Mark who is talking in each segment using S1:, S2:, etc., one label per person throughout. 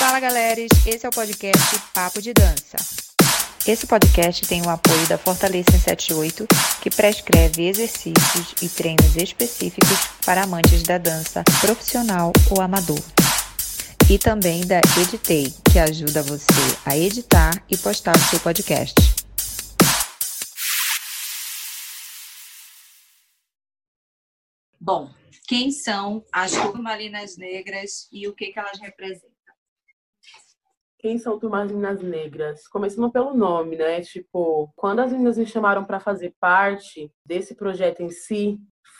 S1: Fala, galera! Esse é o podcast Papo de Dança. Esse podcast tem o apoio da Fortaleza 78, que prescreve exercícios e treinos específicos para amantes da dança profissional ou amador. E também da Editei, que ajuda você a editar e postar o seu podcast.
S2: Bom, quem são as turmalinas negras e o que, que elas representam?
S3: Quem são turmalinas negras? Começando pelo nome, né? Tipo, quando as meninas me chamaram para fazer parte desse projeto em si,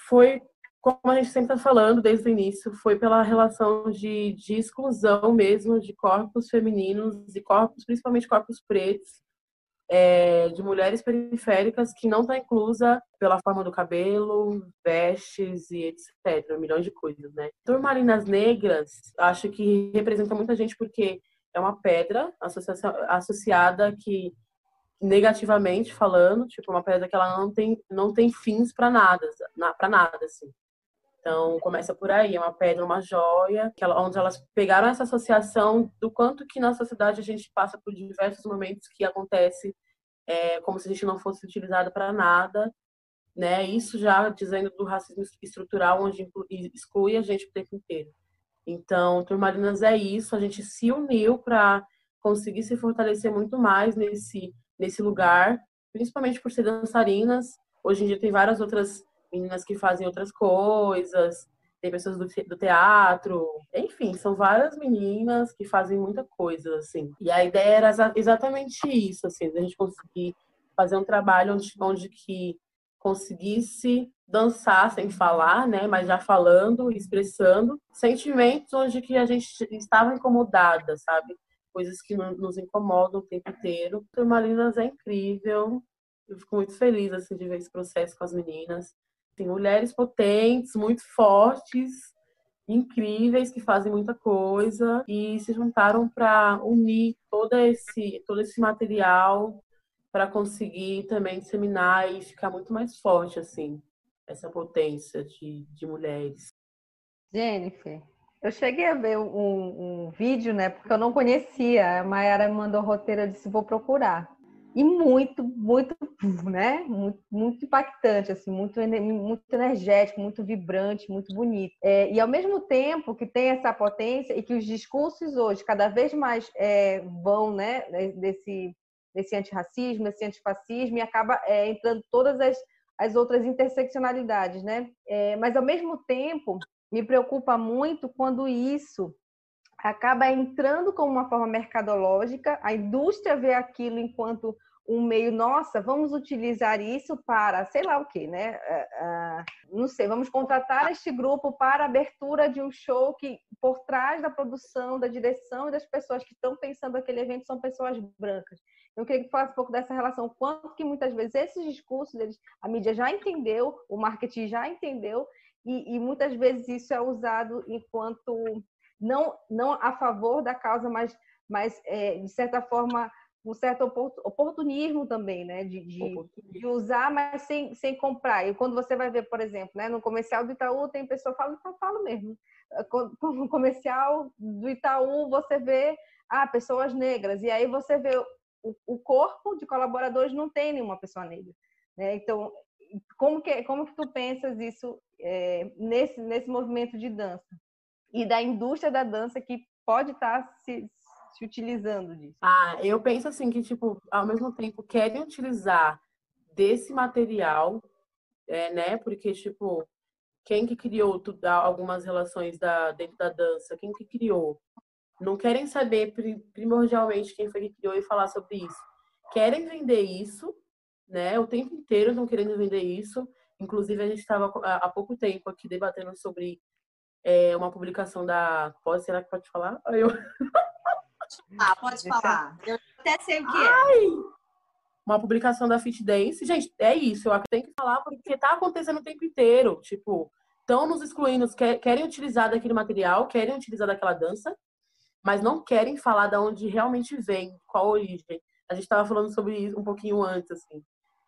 S3: foi como a gente sempre está falando desde o início, foi pela relação de, de exclusão mesmo de corpos femininos e corpos, principalmente corpos pretos, é, de mulheres periféricas que não está inclusa pela forma do cabelo, vestes e etc. Milhões de coisas, né? Turmalinas negras, acho que representa muita gente porque é uma pedra associada que negativamente falando, tipo uma pedra que ela não tem não tem fins para nada, para nada assim. Então começa por aí, é uma pedra, uma joia, que ela, onde elas pegaram essa associação do quanto que na sociedade a gente passa por diversos momentos que acontece é, como se a gente não fosse utilizada para nada, né? Isso já dizendo do racismo estrutural, onde exclui a gente o tempo inteiro. Então, Turmalinas é isso, a gente se uniu para conseguir se fortalecer muito mais nesse nesse lugar, principalmente por ser dançarinas. Hoje em dia tem várias outras meninas que fazem outras coisas, tem pessoas do, do teatro, enfim, são várias meninas que fazem muita coisa, assim. E a ideia era exatamente isso, assim, a gente conseguir fazer um trabalho onde, onde que conseguisse dançar sem falar, né, mas já falando, expressando sentimentos onde que a gente estava incomodada, sabe? Coisas que nos incomodam o tempo inteiro. Turmalinas é incrível. Eu fico muito feliz assim de ver esse processo com as meninas. Tem mulheres potentes, muito fortes, incríveis, que fazem muita coisa e se juntaram para unir todo esse, todo esse material para conseguir também disseminar e ficar muito mais forte, assim, essa potência de, de mulheres.
S4: Jennifer, eu cheguei a ver um, um vídeo, né, porque eu não conhecia. A Mayara me mandou roteiro, eu disse, vou procurar e muito, muito, né? Muito, muito impactante, assim, muito, muito energético, muito vibrante, muito bonito. É, e ao mesmo tempo que tem essa potência e que os discursos hoje cada vez mais é, vão, né? Desse, desse antirracismo, desse antifascismo e acaba é, entrando todas as, as outras interseccionalidades, né? É, mas ao mesmo tempo me preocupa muito quando isso acaba entrando como uma forma mercadológica, a indústria vê aquilo enquanto um meio, nossa, vamos utilizar isso para, sei lá o que, né? Uh, não sei, vamos contratar este grupo para a abertura de um show que, por trás da produção, da direção e das pessoas que estão pensando aquele evento são pessoas brancas. Eu queria que falasse um pouco dessa relação, quanto que muitas vezes esses discursos, eles, a mídia já entendeu, o marketing já entendeu, e, e muitas vezes isso é usado enquanto não, não a favor da causa, mas, mas é, de certa forma, um certo oportunismo também, né? De, de, de, usar, mas sem, sem comprar. E quando você vai ver, por exemplo, né, no comercial do Itaú, tem pessoa que fala, então falo mesmo. No comercial do Itaú, você vê ah, pessoas negras, e aí você vê o, corpo de colaboradores não tem nenhuma pessoa negra. Né? Então, como que, como que tu pensas isso é, nesse, nesse movimento de dança? e da indústria da dança que pode estar tá se, se utilizando disso?
S3: Ah, eu penso assim que, tipo, ao mesmo tempo querem utilizar desse material, é, né? Porque, tipo, quem que criou tudo, algumas relações da, dentro da dança? Quem que criou? Não querem saber primordialmente quem foi que criou e falar sobre isso. Querem vender isso, né? O tempo inteiro estão querendo vender isso. Inclusive, a gente estava há pouco tempo aqui debatendo sobre é, uma publicação da. Pode, será que pode falar?
S2: Eu... Ah, pode falar. Eu até sei o que é.
S3: Uma publicação da Fit Dance. Gente, é isso. Eu tenho que falar porque tá acontecendo o tempo inteiro. Tipo, estão nos excluindo, querem utilizar daquele material, querem utilizar daquela dança, mas não querem falar de onde realmente vem, qual a origem. A gente estava falando sobre isso um pouquinho antes, assim,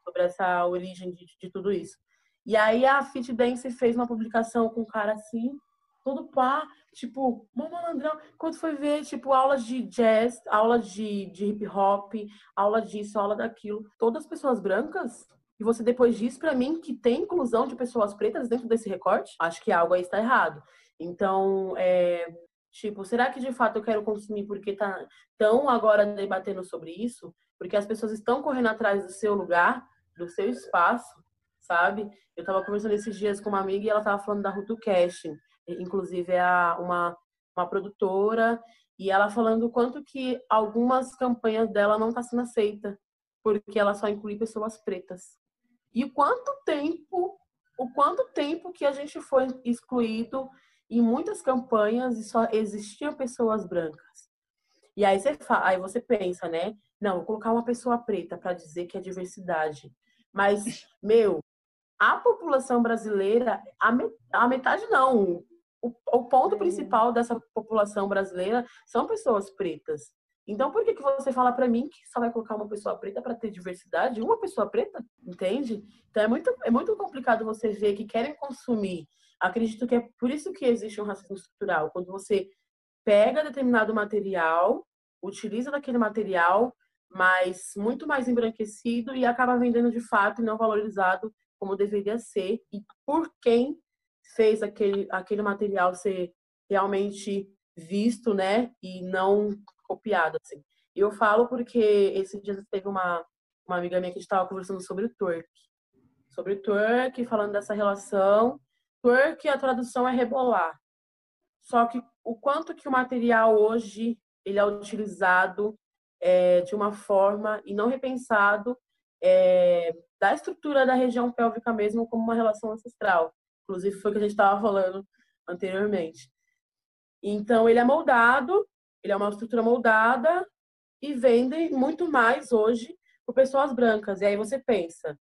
S3: sobre essa origem de, de tudo isso. E aí a Fit Dance fez uma publicação com um cara assim, todo pá, tipo, malandrão. Quando foi ver, tipo, aulas de jazz, aula de, de hip hop, aula disso, aula daquilo, todas pessoas brancas. E você depois diz para mim que tem inclusão de pessoas pretas dentro desse recorte? Acho que algo aí está errado. Então, é, tipo, será que de fato eu quero consumir porque tá tão agora debatendo sobre isso? Porque as pessoas estão correndo atrás do seu lugar, do seu espaço, sabe? Eu tava conversando esses dias com uma amiga e ela tava falando da Ruto Casting inclusive é uma, uma produtora, e ela falando o quanto que algumas campanhas dela não tá sendo aceita, porque ela só inclui pessoas pretas. E quanto tempo, o quanto tempo que a gente foi excluído em muitas campanhas e só existiam pessoas brancas. E aí você, fala, aí você pensa, né? Não, vou colocar uma pessoa preta para dizer que é diversidade. Mas, meu, a população brasileira, a metade não, o, o ponto principal dessa população brasileira são pessoas pretas. Então, por que, que você fala para mim que só vai colocar uma pessoa preta para ter diversidade? Uma pessoa preta, entende? Então, é muito, é muito complicado você ver que querem consumir. Acredito que é por isso que existe um racismo estrutural. Quando você pega determinado material, utiliza daquele material, mas muito mais embranquecido e acaba vendendo de fato e não valorizado como deveria ser e por quem fez aquele, aquele material ser realmente visto, né, e não copiado, assim. Eu falo porque esse dia teve uma, uma amiga minha que estava conversando sobre o twerk. Sobre o twerk, falando dessa relação. Twerk, a tradução é rebolar. Só que o quanto que o material hoje ele é utilizado é, de uma forma e não repensado é, da estrutura da região pélvica mesmo como uma relação ancestral. Inclusive, foi o que a gente estava falando anteriormente. Então, ele é moldado, ele é uma estrutura moldada e vendem muito mais hoje por pessoas brancas. E aí você pensa,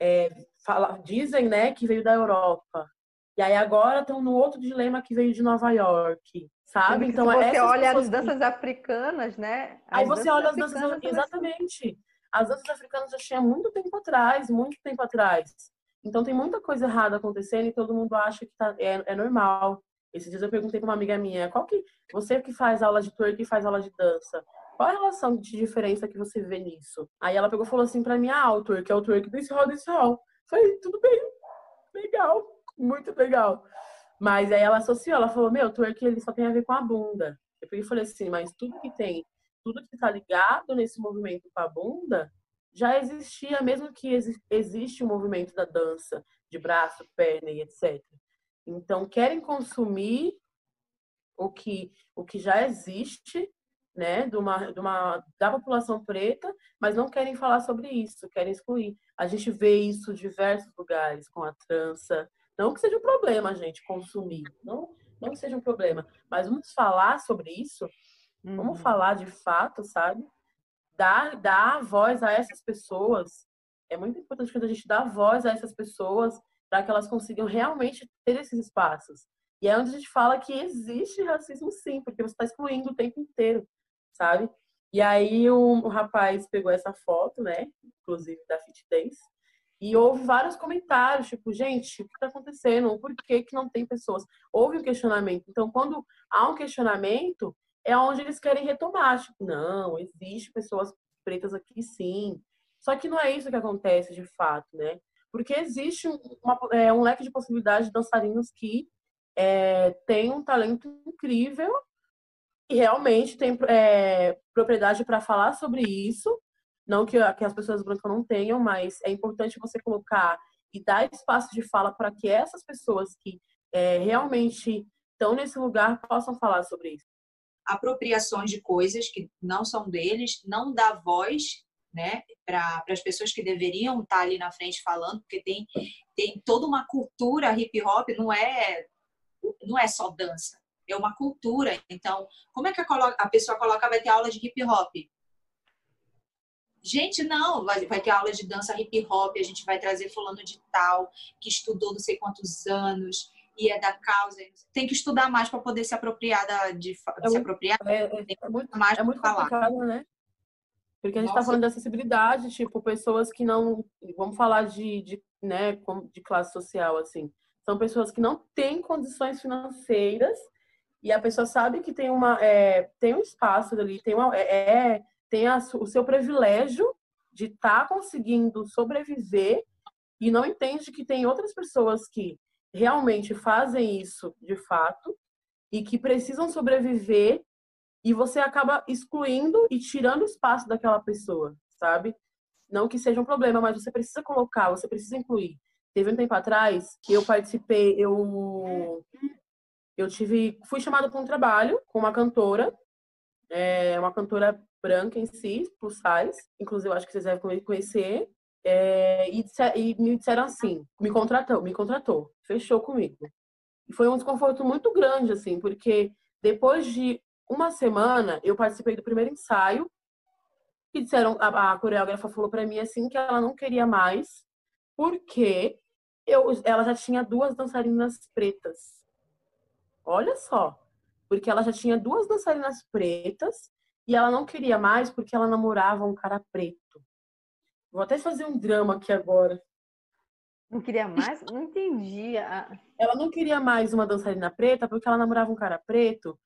S3: é, fala, dizem né, que veio da Europa. E aí agora estão no outro dilema que veio de Nova York, sabe?
S4: Então, você olha as danças que... africanas, né?
S3: As aí você olha as danças, exatamente. As danças africanas já tinha muito tempo atrás, muito tempo atrás. Então tem muita coisa errada acontecendo e todo mundo acha que tá, é, é normal. Esses dias eu perguntei para uma amiga minha, qual que você que faz aula de twerk e faz aula de dança, qual a relação de diferença que você vê nisso? Aí ela pegou e falou assim para mim, ah, o twerk é o twerk desse hall, desse hall. Falei, tudo bem, legal, muito legal. Mas aí ela associou, ela falou, meu, twerk ele só tem a ver com a bunda. Eu falei assim, mas tudo que tem, tudo que tá ligado nesse movimento com a bunda, já existia, mesmo que existe o movimento da dança, de braço, perna e etc. Então, querem consumir o que, o que já existe, né, de uma, de uma, da população preta, mas não querem falar sobre isso, querem excluir. A gente vê isso em diversos lugares, com a trança. Não que seja um problema, gente, consumir. Não, não que seja um problema. Mas vamos falar sobre isso. Uhum. Vamos falar de fato, sabe? dar, dar voz a essas pessoas. É muito importante quando a gente dá voz a essas pessoas para que elas consigam realmente ter esses espaços. E é onde a gente fala que existe racismo sim, porque você está excluindo o tempo inteiro, sabe? E aí o, o, rapaz pegou essa foto, né? Inclusive da Fit Dance. E houve vários comentários, tipo, gente, o que está acontecendo? Por que, que não tem pessoas? Houve um questionamento. Então, quando há um questionamento, é onde eles querem retomar. Tipo, não, existe pessoas pretas aqui sim. Só que não é isso que acontece de fato, né? Porque existe uma, é, um leque de possibilidades de dançarinos que é, têm um talento incrível e realmente tem é, propriedade para falar sobre isso. Não que, que as pessoas brancas não tenham, mas é importante você colocar e dar espaço de fala para que essas pessoas que é, realmente estão nesse lugar possam falar sobre isso
S2: apropriações de coisas que não são deles, não dá voz né, para as pessoas que deveriam estar ali na frente falando, porque tem, tem toda uma cultura hip hop, não é, não é só dança, é uma cultura. Então, como é que a, a pessoa coloca, vai ter aula de hip hop? Gente, não, vai, vai ter aula de dança hip hop, a gente vai trazer fulano de tal, que estudou não sei quantos anos, e é da causa. Tem que estudar mais para poder se apropriar da, de,
S3: é
S2: se apropriar.
S3: É, é, é muito mais é muito falar. complicado, né? Porque a gente está falando de acessibilidade, tipo, pessoas que não. Vamos falar de, de, né, de classe social, assim. São pessoas que não têm condições financeiras e a pessoa sabe que tem uma é, tem um espaço ali, tem uma, é, é tem a, o seu privilégio de estar tá conseguindo sobreviver e não entende que tem outras pessoas que realmente fazem isso de fato e que precisam sobreviver e você acaba excluindo e tirando espaço daquela pessoa, sabe? Não que seja um problema, mas você precisa colocar, você precisa incluir. Teve um tempo atrás que eu participei, eu eu tive, fui chamada para um trabalho com uma cantora, é, uma cantora branca em si, plus size, inclusive eu acho que vocês devem conhecer, é, e, e, me disseram assim, me contratou, me contratou, fechou comigo. E foi um desconforto muito grande, assim, porque depois de uma semana eu participei do primeiro ensaio e disseram, a, a coreógrafa falou para mim assim que ela não queria mais, porque eu, ela já tinha duas dançarinas pretas. Olha só, porque ela já tinha duas dançarinas pretas e ela não queria mais porque ela namorava um cara preto. Vou até fazer um drama aqui agora.
S4: Não queria mais? Não entendi.
S3: Ela não queria mais uma dançarina preta porque ela namorava um cara preto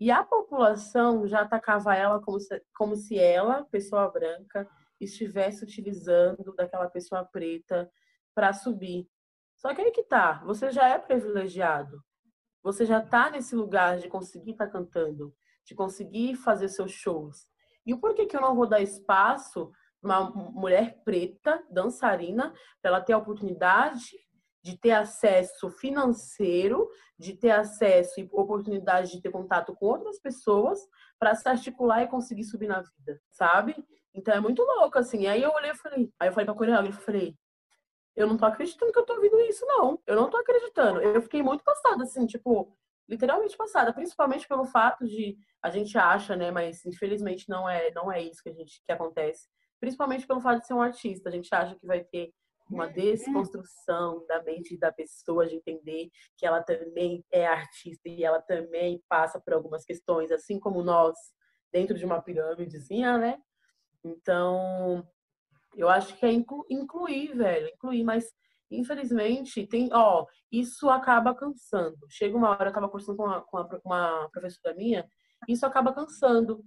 S3: e a população já atacava ela como se, como se ela, pessoa branca, estivesse utilizando daquela pessoa preta para subir. Só que aí que tá, você já é privilegiado. Você já tá nesse lugar de conseguir estar tá cantando, de conseguir fazer seus shows. E o porquê que eu não vou dar espaço para uma mulher preta, dançarina, para ela ter a oportunidade de ter acesso financeiro, de ter acesso e oportunidade de ter contato com outras pessoas para se articular e conseguir subir na vida, sabe? Então é muito louco, assim. Aí eu olhei e falei, aí eu falei pra coreógrafa, falei, eu não tô acreditando que eu tô ouvindo isso, não. Eu não tô acreditando. Eu fiquei muito passada, assim, tipo, literalmente passada, principalmente pelo fato de a gente acha, né, mas infelizmente não é, não é isso que a gente que acontece. Principalmente pelo fato de ser um artista, a gente acha que vai ter uma desconstrução da mente da pessoa, de entender que ela também é artista e ela também passa por algumas questões, assim como nós, dentro de uma pirâmidezinha, né? Então, eu acho que é incluir, velho, incluir, mas infelizmente tem, ó, isso acaba cansando. Chega uma hora, eu tava conversando com uma, com uma professora minha, isso acaba cansando.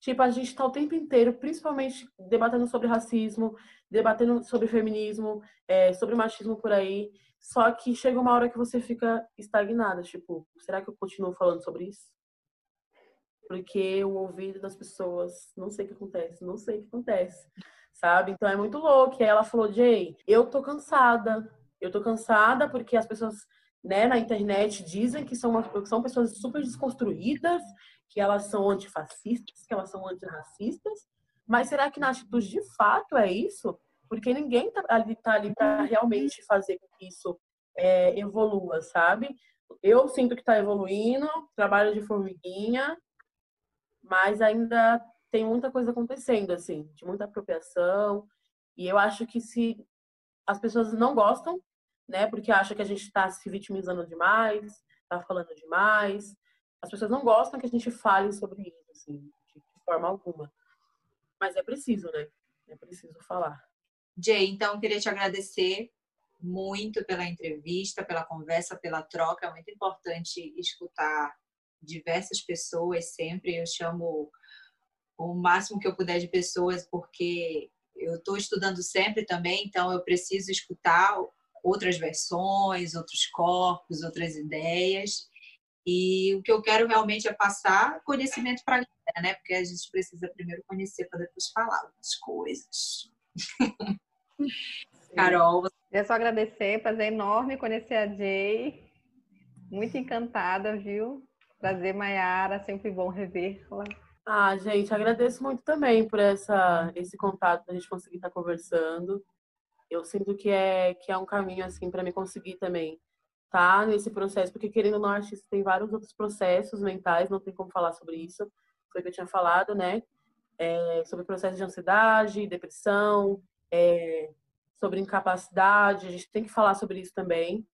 S3: Tipo, a gente tá o tempo inteiro, principalmente debatendo sobre racismo, debatendo sobre feminismo, é, sobre machismo por aí. Só que chega uma hora que você fica estagnada, tipo, será que eu continuo falando sobre isso? Porque o ouvido das pessoas, não sei o que acontece, não sei o que acontece, sabe? Então é muito louco. E aí ela falou, Jay, eu tô cansada. Eu tô cansada porque as pessoas, né, na internet dizem que são, uma, são pessoas super desconstruídas, que elas são antifascistas, que elas são antirracistas, mas será que na atitude de fato é isso? Porque ninguém tá ali, tá ali para realmente fazer com que isso é, evolua, sabe? Eu sinto que está evoluindo, trabalho de formiguinha, mas ainda tem muita coisa acontecendo, assim, de muita apropriação. E eu acho que se as pessoas não gostam, né, porque acham que a gente está se vitimizando demais, está falando demais, as pessoas não gostam que a gente fale sobre isso, assim, de forma alguma. Mas é preciso, né? É preciso falar.
S2: Jay, então queria te agradecer muito pela entrevista, pela conversa, pela troca. É muito importante escutar diversas pessoas sempre. Eu chamo o máximo que eu puder de pessoas, porque eu estou estudando sempre também, então eu preciso escutar outras versões, outros corpos, outras ideias. E o que eu quero realmente é passar conhecimento para a galera, né? Porque a gente precisa primeiro conhecer para depois falar algumas coisas. Carol.
S4: É só agradecer, prazer enorme conhecer a Jay. Muito encantada, viu? Prazer, Maiara, sempre bom rever-la.
S3: Ah, gente, agradeço muito também por essa, esse contato, a gente conseguir estar conversando. Eu sinto que é, que é um caminho, assim, para me conseguir também tá nesse processo, porque querendo ou não, artista tem vários outros processos mentais, não tem como falar sobre isso, foi o que eu tinha falado, né? É, sobre processo de ansiedade, depressão, é, sobre incapacidade, a gente tem que falar sobre isso também,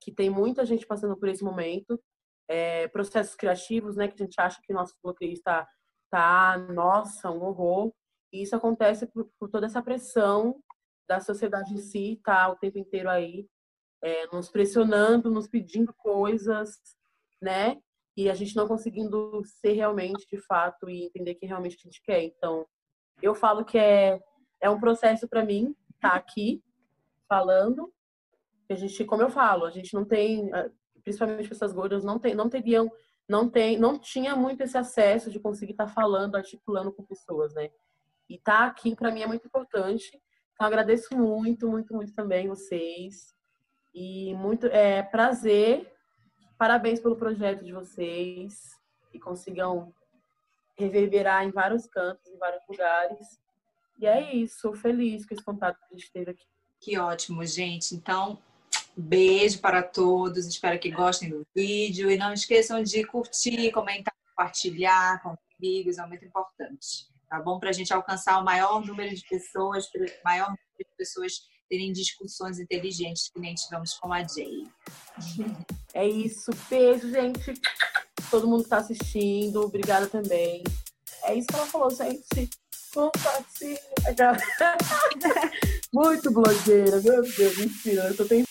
S3: que tem muita gente passando por esse momento, é, processos criativos, né, que a gente acha que nosso bloqueio está, tá, nossa, um horror, e isso acontece por, por toda essa pressão da sociedade em si, tá o tempo inteiro aí, é, nos pressionando, nos pedindo coisas, né? E a gente não conseguindo ser realmente, de fato, e entender que realmente a gente quer. Então, eu falo que é, é um processo para mim estar tá aqui falando. A gente, como eu falo, a gente não tem, principalmente pessoas gordas, não, tem, não teriam, não tem, não tinha muito esse acesso de conseguir estar tá falando, articulando com pessoas, né? E estar tá aqui para mim é muito importante. Então agradeço muito, muito, muito também vocês. E muito é prazer. Parabéns pelo projeto de vocês e consigam reverberar em vários cantos, em vários lugares. E é isso, feliz com esse contato que a gente teve aqui.
S2: Que ótimo, gente. Então, beijo para todos. Espero que gostem do vídeo. E não esqueçam de curtir, comentar, compartilhar com amigos. É muito importante. Tá bom? Para a gente alcançar o maior número de pessoas, o maior número de pessoas terem discussões inteligentes que nem tivemos com a Jay.
S3: É isso. Beijo, gente. Todo mundo que está assistindo. Obrigada também. É isso que ela falou, gente. Compartilha. Muito blogueira, meu Deus, mentira. Eu tô tentando.